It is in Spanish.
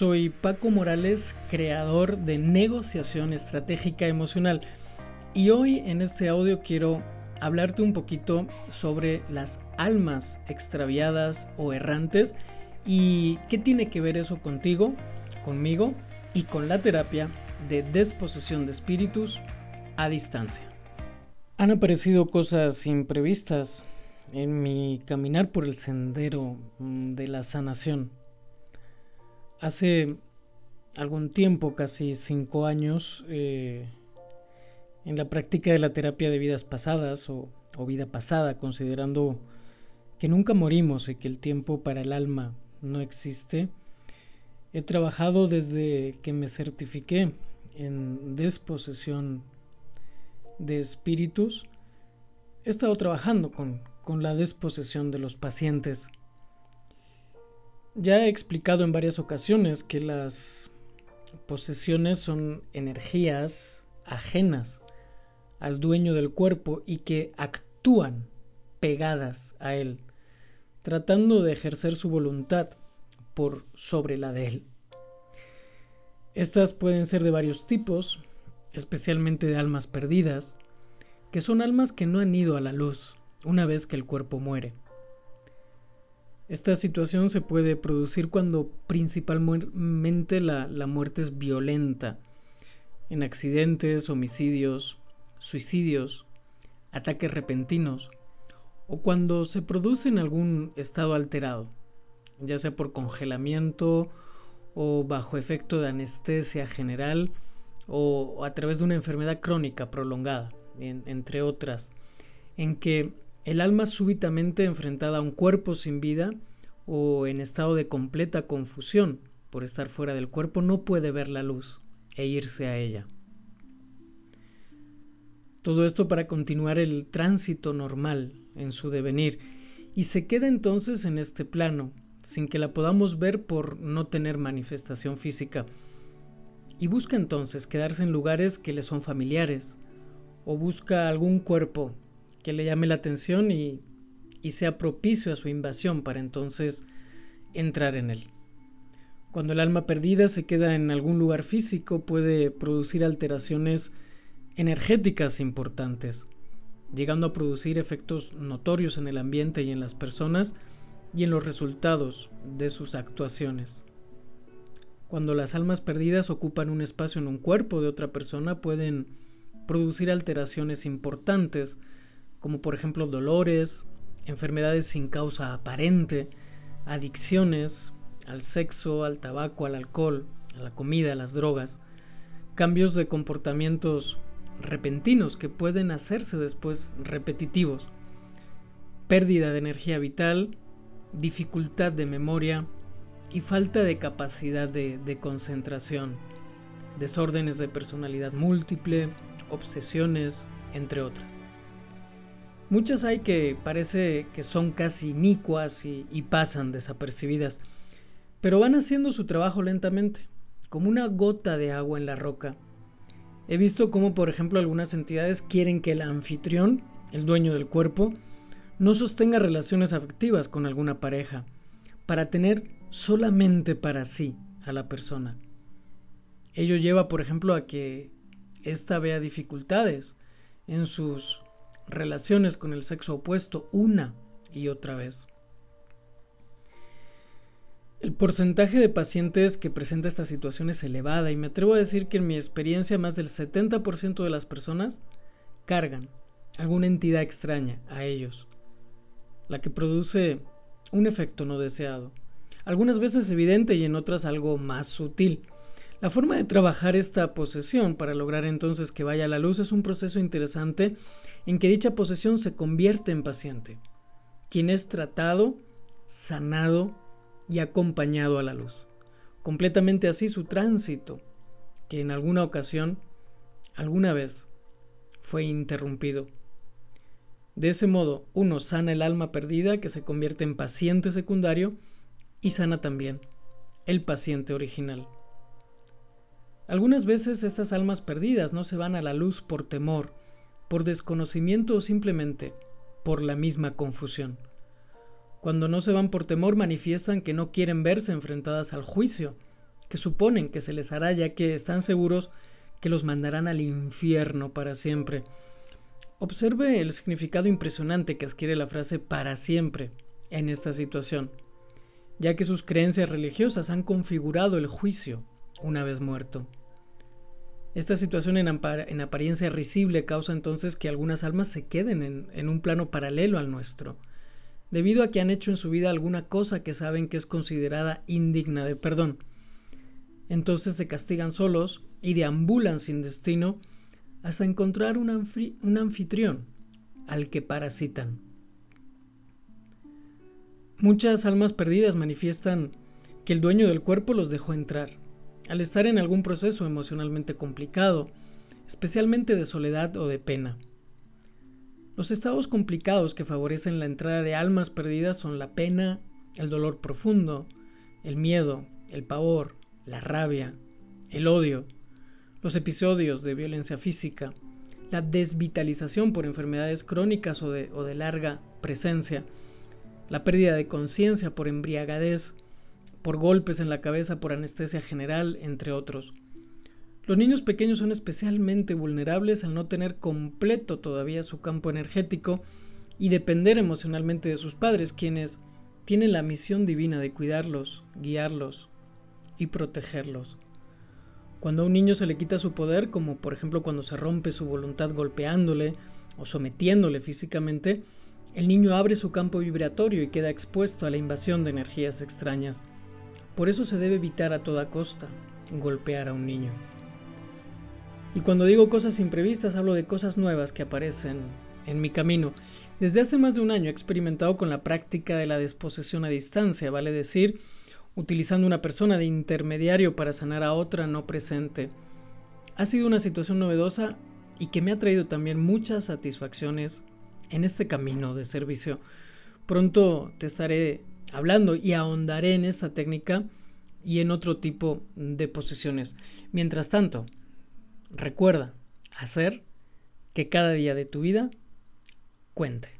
Soy Paco Morales, creador de negociación estratégica emocional. Y hoy en este audio quiero hablarte un poquito sobre las almas extraviadas o errantes y qué tiene que ver eso contigo, conmigo y con la terapia de desposesión de espíritus a distancia. Han aparecido cosas imprevistas en mi caminar por el sendero mm, de la sanación. Hace algún tiempo, casi cinco años, eh, en la práctica de la terapia de vidas pasadas o, o vida pasada, considerando que nunca morimos y que el tiempo para el alma no existe, he trabajado desde que me certifiqué en desposesión de espíritus. He estado trabajando con, con la desposesión de los pacientes ya he explicado en varias ocasiones que las posesiones son energías ajenas al dueño del cuerpo y que actúan pegadas a él, tratando de ejercer su voluntad por sobre la de él. Estas pueden ser de varios tipos, especialmente de almas perdidas, que son almas que no han ido a la luz una vez que el cuerpo muere. Esta situación se puede producir cuando principalmente la, muerte es violenta, en accidentes, homicidios, suicidios, ataques repentinos, o cuando se produce en algún estado alterado, ya sea por congelamiento o bajo efecto de anestesia general o, a través de una enfermedad crónica prolongada, entre otras, en que el alma súbitamente enfrentada a un cuerpo sin vida o en estado de completa confusión por estar fuera del cuerpo no puede ver la luz e irse a ella. Todo esto para continuar el tránsito normal en su devenir y se queda entonces en este plano sin que la podamos ver por no tener manifestación física y busca entonces quedarse en lugares que le son familiares o busca algún cuerpo que le llame la atención y, sea propicio a su invasión para entonces entrar en él. Cuando el alma perdida se queda en algún lugar físico puede producir alteraciones energéticas importantes, llegando a producir efectos notorios en el ambiente y en las personas y en los resultados de sus actuaciones. Cuando las almas perdidas ocupan un espacio en un cuerpo de otra persona pueden producir alteraciones importantes como por ejemplo dolores, enfermedades sin causa aparente, adicciones al sexo, al tabaco, al alcohol, a la comida, a las drogas, cambios de comportamientos repentinos que pueden hacerse después repetitivos, pérdida de energía vital, dificultad de memoria y falta de capacidad de, de concentración, desórdenes de personalidad múltiple, obsesiones, entre otras. Muchas hay que parece que son casi inicuas y, pasan desapercibidas, pero van haciendo su trabajo lentamente, como una gota de agua en la roca. He visto cómo, por ejemplo, algunas entidades quieren que el anfitrión, el dueño del cuerpo, no sostenga relaciones afectivas con alguna pareja, para tener solamente para sí a la persona. Ello lleva, por ejemplo, a que ésta vea dificultades en sus relaciones con el sexo opuesto una y otra vez. El porcentaje de pacientes que presenta esta situación es elevada y me atrevo a decir que en mi experiencia más del 70% de las personas cargan alguna entidad extraña a ellos, la que produce un efecto no deseado, algunas veces evidente y en otras algo más sutil. La forma de trabajar esta posesión para lograr entonces que vaya a la luz es un proceso interesante en que dicha posesión se convierte en paciente, quien es tratado, sanado y acompañado a la luz. Completamente así su tránsito, que en alguna ocasión, alguna vez, fue interrumpido. De ese modo, uno sana el alma perdida que se convierte en paciente secundario y sana también el paciente original. Algunas veces estas almas perdidas no se van a la luz por temor, por desconocimiento o simplemente por la misma confusión. Cuando no se van por temor manifiestan que no quieren verse enfrentadas al juicio que suponen que se les hará ya que están seguros que los mandarán al infierno para siempre. Observe el significado impresionante que adquiere la frase para siempre en esta situación, ya que sus creencias religiosas han configurado el juicio una vez muerto. Esta situación en, apariencia risible causa entonces que algunas almas se queden en, en un plano paralelo al nuestro, debido a que han hecho en su vida alguna cosa que saben que es considerada indigna de perdón. Entonces se castigan solos y deambulan sin destino hasta encontrar un, un anfitrión al que parasitan. Muchas almas perdidas manifiestan que el dueño del cuerpo los dejó entrar, al estar en algún proceso emocionalmente complicado, especialmente de soledad o de pena. Los estados complicados que favorecen la entrada de almas perdidas son la pena, el dolor profundo, el miedo, el pavor, la rabia, el odio, los episodios de violencia física, la desvitalización por enfermedades crónicas o de, larga presencia, la pérdida de conciencia por embriagadez, por golpes en la cabeza por anestesia general, entre otros. Los niños pequeños son especialmente vulnerables al no tener completo todavía su campo energético y depender emocionalmente de sus padres, quienes tienen la misión divina de cuidarlos, guiarlos y protegerlos. Cuando a un niño se le quita su poder, como por ejemplo cuando se rompe su voluntad golpeándole o sometiéndole físicamente, el niño abre su campo vibratorio y queda expuesto a la invasión de energías extrañas. Por eso se debe evitar a toda costa golpear a un niño. Y cuando digo cosas imprevistas hablo de cosas nuevas que aparecen en mi camino. Desde hace más de un año he experimentado con la práctica de la disposición a distancia, vale decir, utilizando una persona de intermediario para sanar a otra no presente. Ha sido una situación novedosa y que me ha traído también muchas satisfacciones en este camino de servicio. Pronto te estaré hablando y ahondaré en esta técnica y en otro tipo de posiciones. Mientras tanto, recuerda hacer que cada día de tu vida cuente.